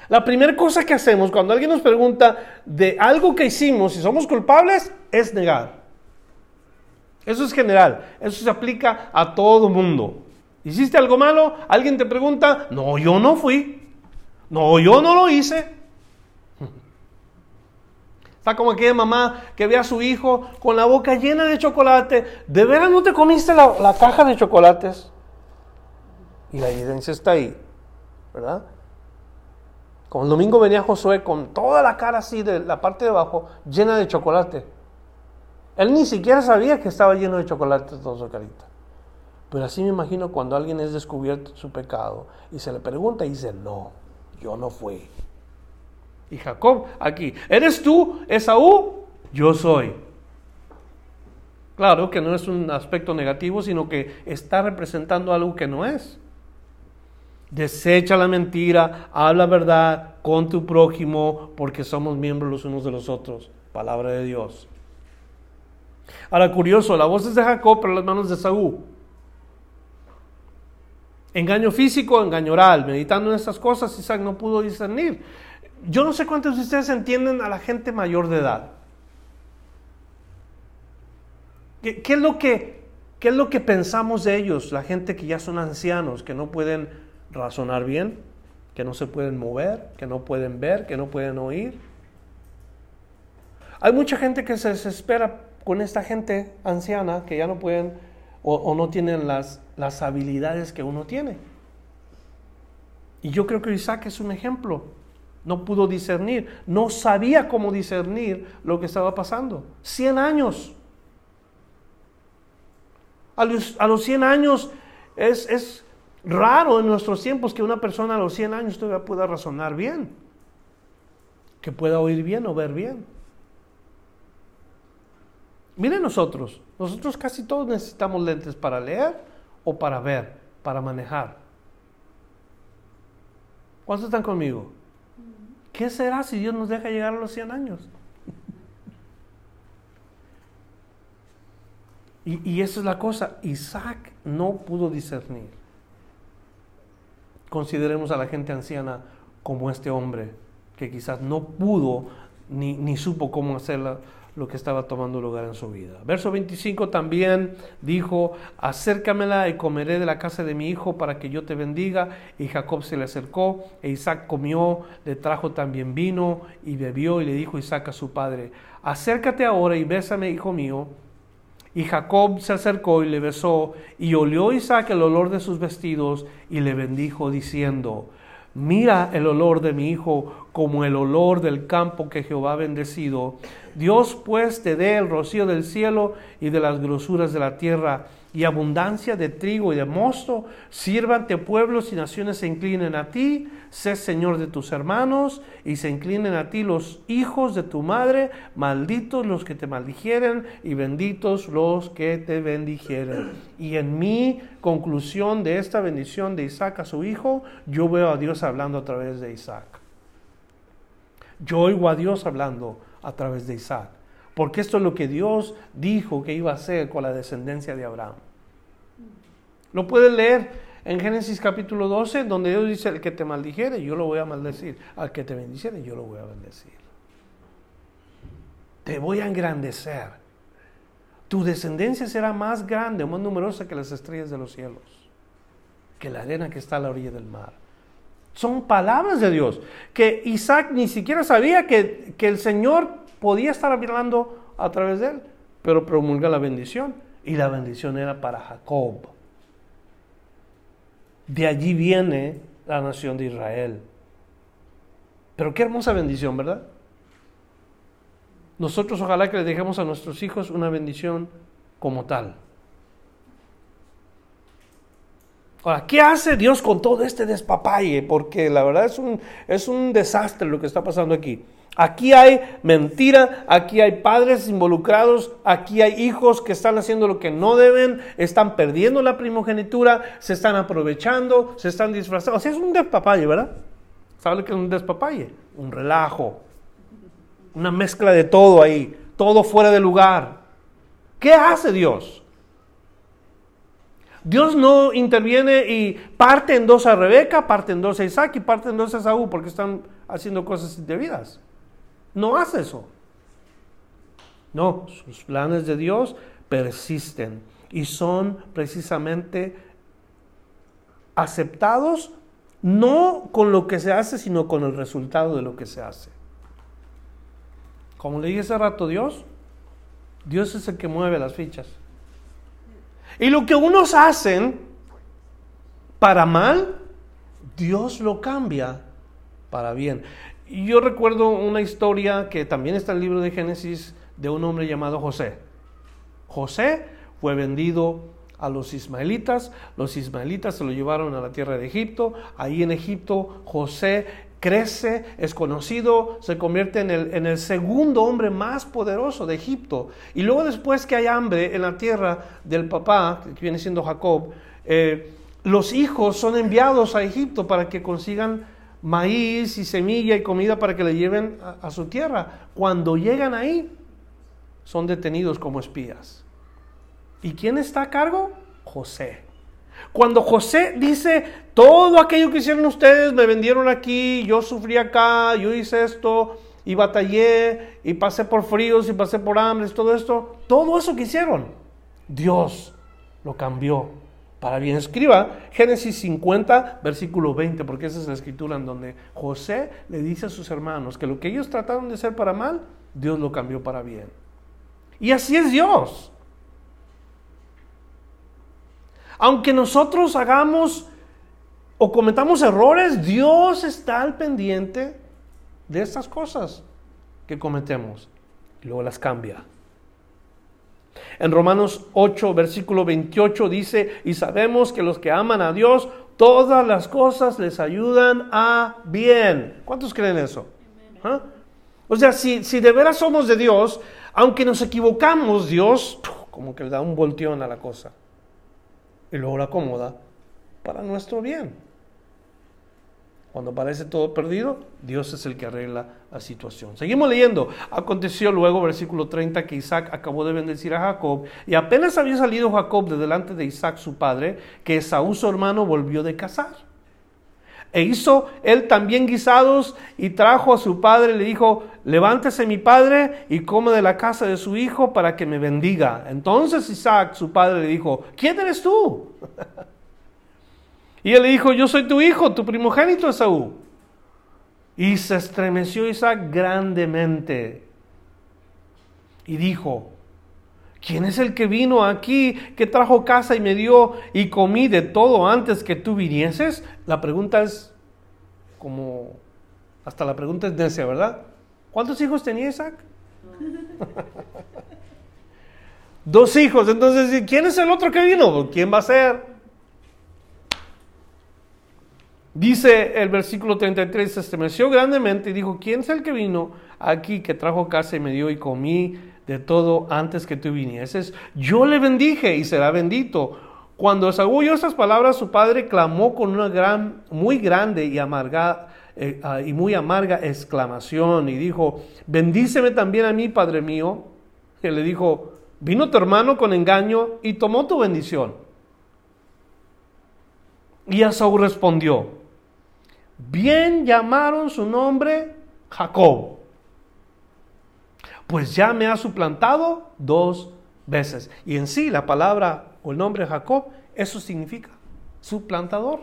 La primera cosa que hacemos cuando alguien nos pregunta de algo que hicimos, si somos culpables, es negar. Eso es general, eso se aplica a todo mundo. ¿Hiciste algo malo? Alguien te pregunta, no, yo no fui, no, yo no lo hice. Está como aquella mamá que ve a su hijo con la boca llena de chocolate. ¿De veras no te comiste la, la caja de chocolates? Y la evidencia está ahí, ¿verdad? Como el domingo venía Josué con toda la cara así de la parte de abajo llena de chocolate. Él ni siquiera sabía que estaba lleno de chocolate toda su carita. Pero así me imagino cuando alguien es descubierto su pecado y se le pregunta y dice, no, yo no fui. Y Jacob aquí, ¿eres tú, Esaú? Yo soy. Claro que no es un aspecto negativo, sino que está representando algo que no es. Desecha la mentira, habla verdad con tu prójimo, porque somos miembros los unos de los otros. Palabra de Dios. Ahora, curioso, la voz es de Jacob, pero las manos de Saúl. Engaño físico, engaño oral. Meditando en estas cosas, Isaac no pudo discernir. Yo no sé cuántos de ustedes entienden a la gente mayor de edad. ¿Qué, es lo que, ¿Qué es lo que pensamos de ellos? La gente que ya son ancianos, que no pueden razonar bien, que no se pueden mover, que no pueden ver, que no pueden oír. Hay mucha gente que se desespera con esta gente anciana que ya no pueden o, no tienen las, las habilidades que uno tiene. Y yo creo que Isaac es un ejemplo. No pudo discernir, no sabía cómo discernir lo que estaba pasando. 100 años. A los, a los 100 años es, es raro en nuestros tiempos que una persona a los 100 años todavía pueda razonar bien, que pueda oír bien o ver bien. Miren nosotros, nosotros casi todos necesitamos lentes para leer o para ver, para manejar. ¿Cuántos están conmigo? ¿Qué será si Dios nos deja llegar a los 100 años? Y, y esa es la cosa, Isaac no pudo discernir. Consideremos a la gente anciana como este hombre, que quizás no pudo ni, ni supo cómo hacerla lo que estaba tomando lugar en su vida. Verso 25 también dijo, acércamela y comeré de la casa de mi hijo para que yo te bendiga. Y Jacob se le acercó e Isaac comió, le trajo también vino y bebió y le dijo Isaac a su padre, acércate ahora y bésame, hijo mío. Y Jacob se acercó y le besó, y olió Isaac el olor de sus vestidos y le bendijo diciendo, Mira el olor de mi hijo como el olor del campo que Jehová ha bendecido. Dios pues te dé el rocío del cielo y de las grosuras de la tierra y abundancia de trigo y de mosto. Sírvante pueblos y naciones se inclinen a ti. Sé Señor de tus hermanos y se inclinen a ti los hijos de tu madre. Malditos los que te maldijeren y benditos los que te bendijeren. Y en mi conclusión de esta bendición de Isaac a su hijo, yo veo a Dios hablando a través de Isaac. Yo oigo a Dios hablando a través de Isaac. Porque esto es lo que Dios dijo que iba a hacer con la descendencia de Abraham. Lo pueden leer en Génesis capítulo 12, donde Dios dice, el que te maldijere, yo lo voy a maldecir. Al que te bendiciere, yo lo voy a bendecir. Te voy a engrandecer. Tu descendencia será más grande más numerosa que las estrellas de los cielos, que la arena que está a la orilla del mar. Son palabras de Dios, que Isaac ni siquiera sabía que, que el Señor podía estar hablando a través de él, pero promulga la bendición. Y la bendición era para Jacob. De allí viene la nación de Israel. Pero qué hermosa bendición, ¿verdad? Nosotros ojalá que le dejemos a nuestros hijos una bendición como tal. Ahora, ¿qué hace Dios con todo este despapalle? Porque la verdad es un, es un desastre lo que está pasando aquí. Aquí hay mentira, aquí hay padres involucrados, aquí hay hijos que están haciendo lo que no deben, están perdiendo la primogenitura, se están aprovechando, se están disfrazando. O sea, es un despapalle, ¿verdad? ¿Sabe lo que es un despapalle? Un relajo, una mezcla de todo ahí, todo fuera de lugar. ¿Qué hace Dios? Dios no interviene y parte en dos a Rebeca, parte en dos a Isaac y parte en dos a Saúl porque están haciendo cosas indebidas. No hace eso. No, sus planes de Dios persisten y son precisamente aceptados no con lo que se hace, sino con el resultado de lo que se hace. Como le dije hace rato, Dios, Dios es el que mueve las fichas. Y lo que unos hacen para mal, Dios lo cambia para bien. Yo recuerdo una historia que también está en el libro de Génesis de un hombre llamado José. José fue vendido a los ismaelitas, los ismaelitas se lo llevaron a la tierra de Egipto, ahí en Egipto José crece, es conocido, se convierte en el, en el, segundo hombre más poderoso de Egipto. Y luego después que hay hambre en la tierra del papá, que viene siendo Jacob, eh, los hijos son enviados a Egipto para que consigan maíz y semilla y comida para que le lleven a, su tierra. Cuando llegan ahí, son detenidos como espías. ¿Y quién está a cargo? José. Cuando José dice, todo aquello que hicieron ustedes, me vendieron aquí, yo sufrí acá, yo hice esto, y batallé, y pasé por fríos, y pasé por hambres, todo esto, todo eso que hicieron, Dios lo cambió para bien. Escriba Génesis 50, versículo 20, porque esa es la escritura en donde José le dice a sus hermanos que lo que ellos trataron de hacer para mal, Dios lo cambió para bien. Y así es Dios. Aunque nosotros hagamos o cometamos errores, Dios está al pendiente de estas cosas que cometemos y luego las cambia. En Romanos 8, versículo 28 dice, y sabemos que los que aman a Dios, todas las cosas les ayudan a bien. ¿Cuántos creen eso? ¿Ah? O sea, si, si de veras somos de Dios, aunque nos equivocamos, Dios como que le da un volteón a la cosa y luego la acomoda para nuestro bien. Cuando parece todo perdido, Dios es el que arregla la situación. Seguimos leyendo. Aconteció luego, versículo 30, que Isaac acabó de bendecir a Jacob y apenas había salido Jacob de delante de Isaac su padre, que Esaú su hermano volvió de cazar. E hizo él también guisados y trajo a su padre le dijo, levántese mi padre y come de la casa de su hijo para que me bendiga. Entonces Isaac, su padre, le dijo, ¿quién eres tú? <laughs> Y él le dijo, yo soy tu hijo, tu primogénito Esaú. Y se estremeció Isaac grandemente. Y dijo, ¿quién es el que vino aquí, que trajo casa y me dio y comí de todo antes que tú vinieses? La pregunta es como, hasta la pregunta es necia, ¿verdad? ¿Cuántos hijos tenía Isaac? <laughs> Dos hijos. Entonces, ¿quién es el otro que vino? ¿Quién va a ser? Dice el versículo 33, se estremeció grandemente y dijo, ¿quién es el que vino aquí, que trajo casa y me dio y comí de todo antes que tú vinieses? Yo le bendije y será bendito. Cuando Esaú oyó estas palabras, su padre clamó con una gran, muy grande y amarga, eh, ah, y muy amarga exclamación y dijo, bendíceme también a mí, padre mío. Y le dijo, vino tu hermano con engaño y tomó tu bendición. Y Esaú respondió, bien llamaron su nombre Jacob, pues ya me ha suplantado dos veces. Y en sí la palabra o el nombre Jacob, eso significa suplantador.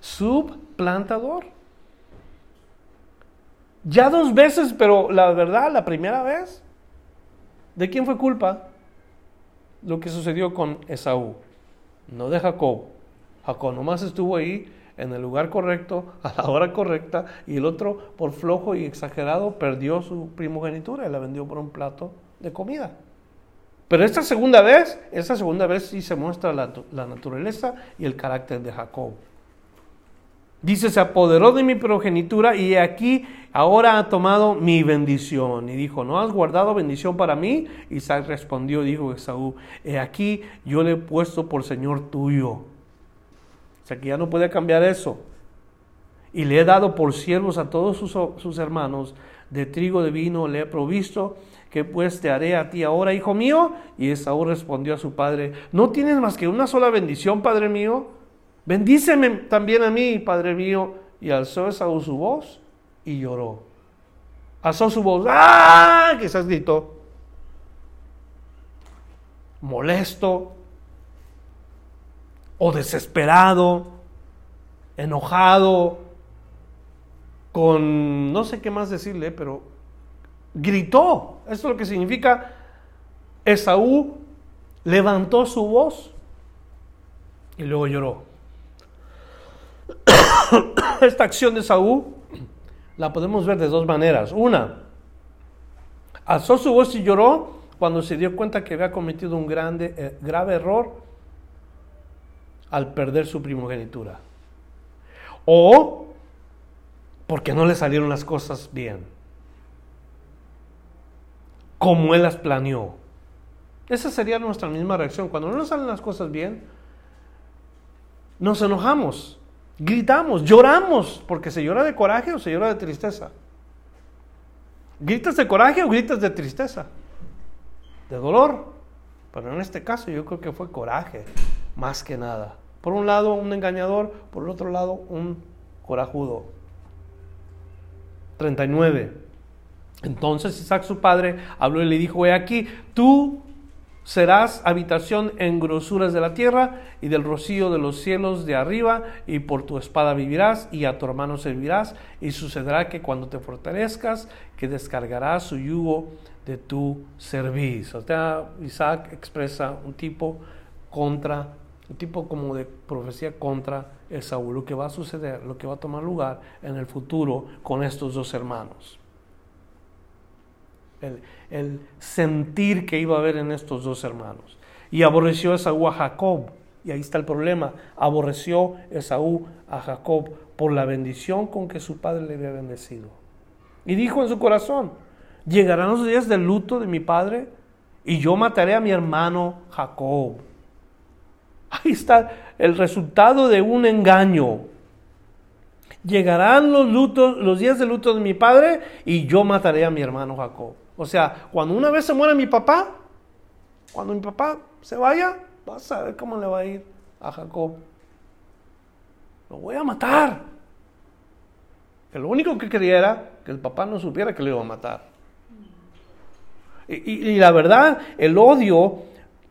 Subplantador. Ya dos veces, pero la verdad, la primera vez, ¿de quién fue culpa? Lo que sucedió con Esaú, no de Jacob. Jacob nomás estuvo ahí en el lugar correcto, a la hora correcta, y el otro, por flojo y exagerado, perdió su primogenitura y la vendió por un plato de comida. Pero esta segunda vez, esta segunda vez sí se muestra la, naturaleza y el carácter de Jacob. Dice, se apoderó de mi progenitura y aquí ahora ha tomado mi bendición. Y dijo, ¿no has guardado bendición para mí? Isaac respondió, dijo Esaú, he aquí yo le he puesto por Señor tuyo o sea que ya no puede cambiar eso. Y le he dado por siervos a todos sus, hermanos, de trigo, de vino, le he provisto, que pues te haré a ti ahora, hijo mío. Y Esaú respondió a su padre, ¿no tienes más que una sola bendición, padre mío? Bendíceme también a mí, padre mío. Y alzó Esaú su voz y lloró. Alzó su voz, ¡ah! Quizás gritó. Molesto, o desesperado, enojado, con no sé qué más decirle, pero gritó. Eso es lo que significa Esaú levantó su voz y luego lloró. <coughs> Esta acción de Esaú la podemos ver de dos maneras. Una, alzó su voz y lloró cuando se dio cuenta que había cometido un grande, eh, grave error al perder su primogenitura. O porque no le salieron las cosas bien. Como él las planeó. Esa sería nuestra misma reacción. Cuando no nos salen las cosas bien, nos enojamos, gritamos, lloramos, porque se llora de coraje o se llora de tristeza. ¿Gritas de coraje o gritas de tristeza? De dolor. Pero en este caso yo creo que fue coraje, más que nada. Por un lado un engañador, por el otro lado un corajudo. 39. Entonces Isaac su padre habló y le dijo, he aquí, tú serás habitación en grosuras de la tierra y del rocío de los cielos de arriba, y por tu espada vivirás y a tu hermano servirás, y sucederá que cuando te fortalezcas, que descargarás su yugo de tu servicio. Isaac expresa un tipo contra, un tipo como de profecía contra Esaú, lo que va a suceder, lo que va a tomar lugar en el futuro con estos dos hermanos el, sentir que iba a haber en estos dos hermanos. Y aborreció Esaú a Jacob. Y ahí está el problema. Aborreció Esaú a Jacob por la bendición con que su padre le había bendecido. Y dijo en su corazón, llegarán los días del luto de mi padre y yo mataré a mi hermano Jacob. Ahí está el resultado de un engaño. Llegarán los, lutos, los días del luto de mi padre y yo mataré a mi hermano Jacob. O sea, cuando una vez se muere mi papá, cuando mi papá se vaya, vas a ver cómo le va a ir a Jacob. Lo voy a matar. Lo único que quería era que el papá no supiera que le iba a matar. Y, la verdad, el odio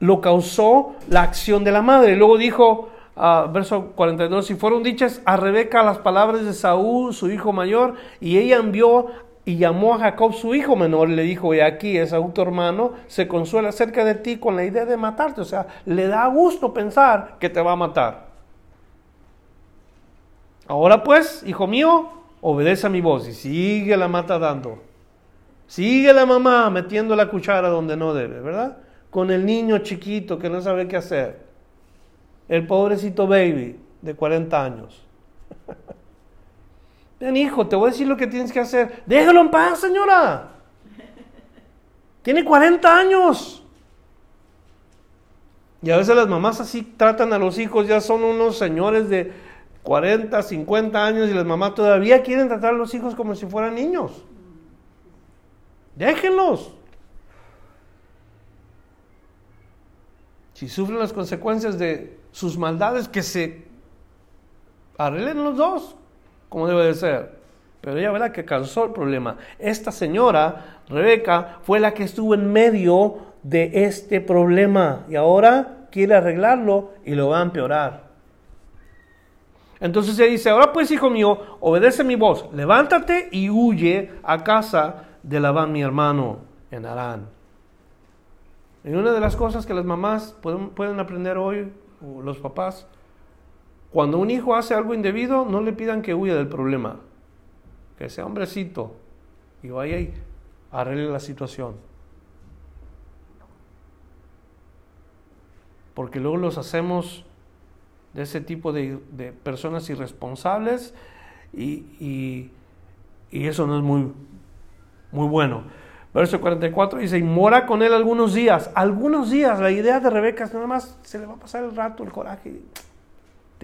lo causó la acción de la madre. Luego dijo, uh, verso 42, si fueron dichas a Rebeca las palabras de Saúl, su hijo mayor, y ella envió y llamó a Jacob su hijo menor y le dijo, y aquí es tu hermano, se consuela cerca de ti con la idea de matarte. O sea, le da gusto pensar que te va a matar. Ahora pues, hijo mío, obedece a mi voz y sigue la mata dando. Sigue la mamá metiendo la cuchara donde no debe, ¿verdad? Con el niño chiquito que no sabe qué hacer. El pobrecito baby de 40 años. <laughs> Ven, hijo, te voy a decir lo que tienes que hacer. Déjalo en paz, señora. Tiene 40 años. Y a veces las mamás así tratan a los hijos, ya son unos señores de 40, 50 años y las mamás todavía quieren tratar a los hijos como si fueran niños. Déjenlos. Si sufren las consecuencias de sus maldades, que se arreglen los dos como debe de ser. Pero ella la que causó el problema. Esta señora, Rebeca, fue la que estuvo en medio de este problema y ahora quiere arreglarlo y lo va a empeorar. Entonces ella dice, ahora pues hijo mío, obedece mi voz, levántate y huye a casa de Labán mi hermano en Arán. Y una de las cosas que las mamás pueden, pueden aprender hoy, o los papás, cuando un hijo hace algo indebido, no le pidan que huya del problema. Que sea hombrecito y vaya y arregle la situación. Porque luego los hacemos de ese tipo de, personas irresponsables y, eso no es muy, muy bueno. Verso 44 dice, y mora con él algunos días. Algunos días, la idea de Rebeca es nada más, se le va a pasar el rato, el coraje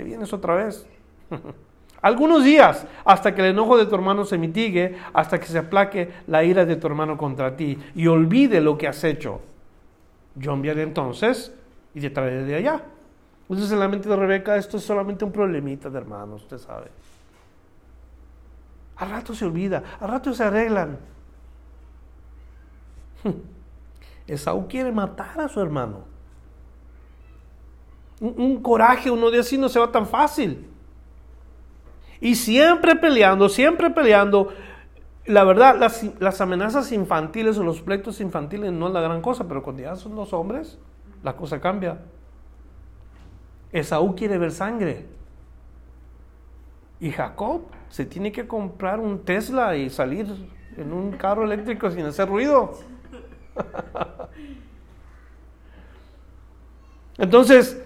vienes otra vez. <laughs> Algunos días hasta que el enojo de tu hermano se mitigue, hasta que se aplaque la ira de tu hermano contra ti y olvide lo que has hecho. Yo enviaré entonces y te traeré de allá. Entonces en la mente de Rebeca esto es solamente un problemita de hermanos, usted sabe. A rato se olvida, a rato se arreglan. <laughs> Esaú quiere matar a su hermano un, coraje, uno de así no se va tan fácil. Y siempre peleando, siempre peleando. La verdad, las, amenazas infantiles o los pleitos infantiles no es la gran cosa, pero cuando ya son dos hombres, la cosa cambia. Esaú quiere ver sangre. Y Jacob se tiene que comprar un Tesla y salir en un carro eléctrico sin hacer ruido. <laughs> Entonces,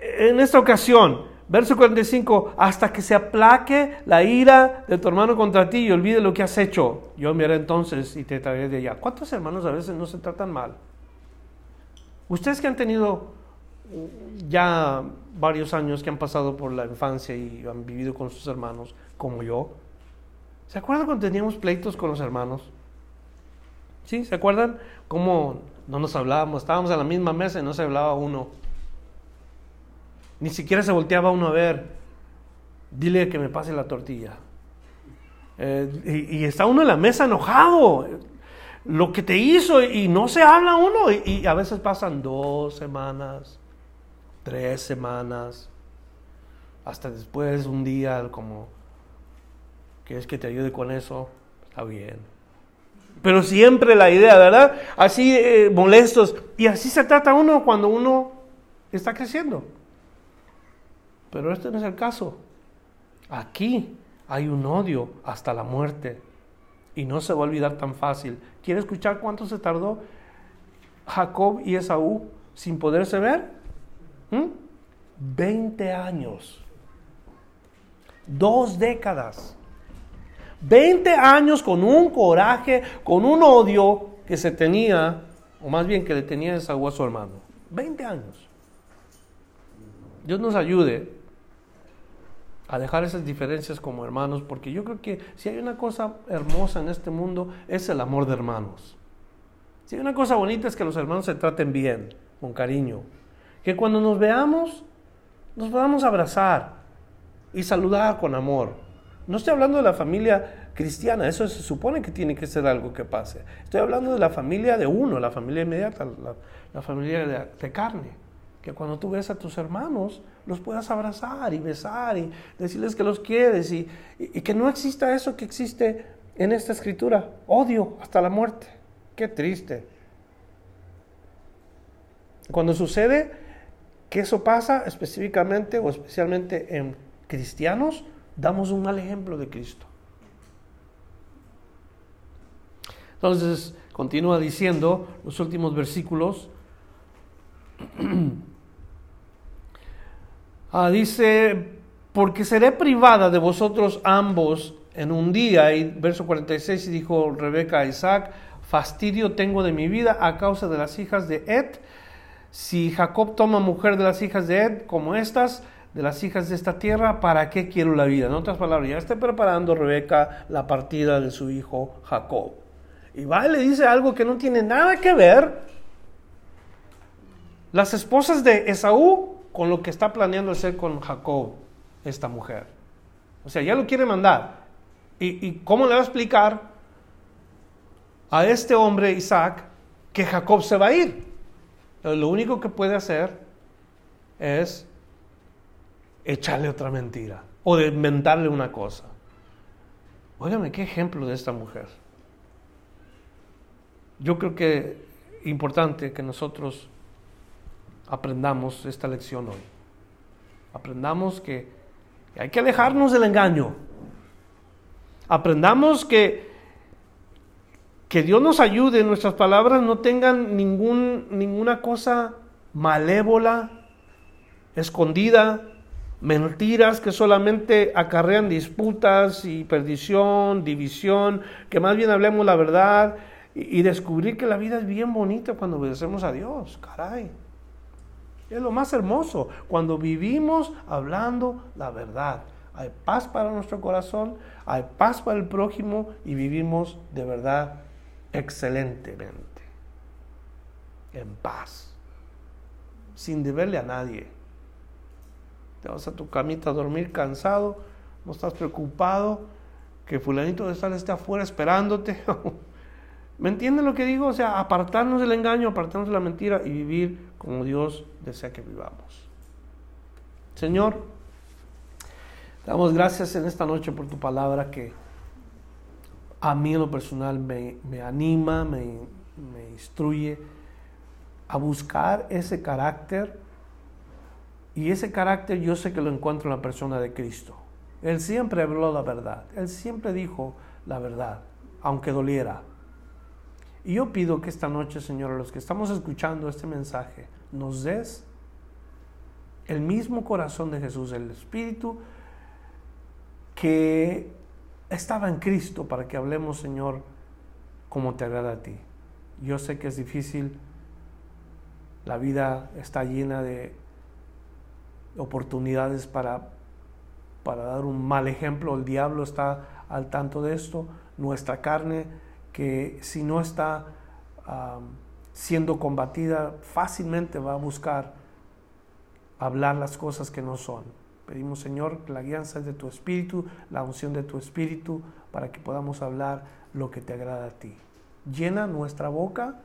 en esta ocasión, verso 45, hasta que se aplaque la ira de tu hermano contra ti y olvide lo que has hecho, yo enviaré entonces y te traeré de allá. ¿Cuántos hermanos a veces no se tratan mal? Ustedes que han tenido ya varios años que han pasado por la infancia y han vivido con sus hermanos, como yo, ¿se acuerdan cuando teníamos pleitos con los hermanos? ¿Sí? ¿Se acuerdan? Cómo no nos hablábamos, estábamos en la misma mesa y no se hablaba uno. Ni siquiera se volteaba uno a ver. Dile que me pase la tortilla. Eh, y, está uno en la mesa enojado. Lo que te hizo y no se habla uno. Y, a veces pasan dos semanas, tres semanas, hasta después un día como, ¿quieres que te ayude con eso? Está bien. Pero siempre la idea, ¿verdad? Así eh, molestos. Y así se trata uno cuando uno está creciendo. Pero este no es el caso. Aquí hay un odio hasta la muerte. Y no se va a olvidar tan fácil. ¿Quiere escuchar cuánto se tardó Jacob y Esaú sin poderse ver? ¿Mm? Veinte 20 años. Dos décadas. 20 años con un coraje, con un odio que se tenía, o más bien que le tenía Esaú a su hermano. 20 años. Dios nos ayude a dejar esas diferencias como hermanos, porque yo creo que si hay una cosa hermosa en este mundo es el amor de hermanos. Si hay una cosa bonita es que los hermanos se traten bien, con cariño. Que cuando nos veamos, nos podamos abrazar y saludar con amor. No estoy hablando de la familia cristiana, eso se supone que tiene que ser algo que pase. Estoy hablando de la familia de uno, la familia inmediata, la, familia de carne que cuando tú ves a tus hermanos, los puedas abrazar y besar y decirles que los quieres y, que no exista eso que existe en esta escritura, odio hasta la muerte. Qué triste. Cuando sucede que eso pasa específicamente o especialmente en cristianos, damos un mal ejemplo de Cristo. Entonces, continúa diciendo los últimos versículos. <clears throat> Ah, dice, porque seré privada de vosotros ambos en un día. Y verso 46 dijo Rebeca a Isaac, fastidio tengo de mi vida a causa de las hijas de Ed. Si Jacob toma mujer de las hijas de Ed como estas, de las hijas de esta tierra, ¿para qué quiero la vida? En otras palabras, ya está preparando Rebeca la partida de su hijo Jacob. Y va y le dice algo que no tiene nada que ver. Las esposas de Esaú con lo que está planeando hacer con Jacob, esta mujer. O sea, ya lo quiere mandar. ¿Y, cómo le va a explicar a este hombre, Isaac, que Jacob se va a ir? Lo único que puede hacer es echarle otra mentira o de inventarle una cosa. Óigame, qué ejemplo de esta mujer. Yo creo que es importante que nosotros aprendamos esta lección hoy. Aprendamos que, hay que alejarnos del engaño. Aprendamos que, que Dios nos ayude, nuestras palabras no tengan ningún, ninguna cosa malévola, escondida, mentiras que solamente acarrean disputas y perdición, división, que más bien hablemos la verdad y, descubrir que la vida es bien bonita cuando obedecemos a Dios, caray. Es lo más hermoso cuando vivimos hablando la verdad. Hay paz para nuestro corazón, hay paz para el prójimo y vivimos de verdad excelentemente. En paz. Sin deberle a nadie. Te vas a tu camita a dormir cansado, no estás preocupado que fulanito de estar esté afuera esperándote. <laughs> ¿Me entienden lo que digo? O sea, apartarnos del engaño, apartarnos de la mentira y vivir como Dios desea que vivamos. Señor, damos gracias en esta noche por tu palabra que a mí en lo personal me, anima, me, me instruye a buscar ese carácter y ese carácter yo sé que lo encuentro en la persona de Cristo. Él siempre habló la verdad, él siempre dijo la verdad, aunque doliera. Y yo pido que esta noche, Señor, a los que estamos escuchando este mensaje, nos des el mismo corazón de Jesús, el Espíritu que estaba en Cristo para que hablemos, Señor, como te agrada a ti. Yo sé que es difícil, la vida está llena de oportunidades para, para dar un mal ejemplo, el diablo está al tanto de esto, nuestra carne que si no está siendo combatida, fácilmente va a buscar hablar las cosas que no son. Pedimos, Señor, la guianza de tu Espíritu, la unción de tu Espíritu, para que podamos hablar lo que te agrada a ti. Llena nuestra boca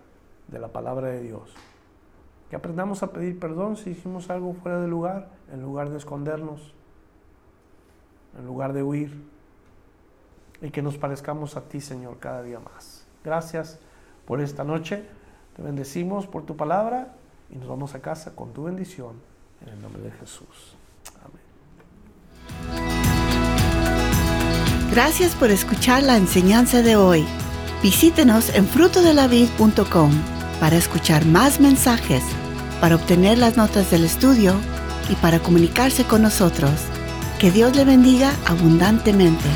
de la palabra de Dios. Que aprendamos a pedir perdón si hicimos algo fuera de lugar, en lugar de escondernos, en lugar de huir. Y que nos parezcamos a ti, Señor, cada día más. Gracias por esta noche. Te bendecimos por tu palabra y nos vamos a casa con tu bendición. En el nombre de Jesús. Amén. Gracias por escuchar la enseñanza de hoy. Visítenos en frutodelavid.com para escuchar más mensajes, para obtener las notas del estudio y para comunicarse con nosotros. Que Dios le bendiga abundantemente.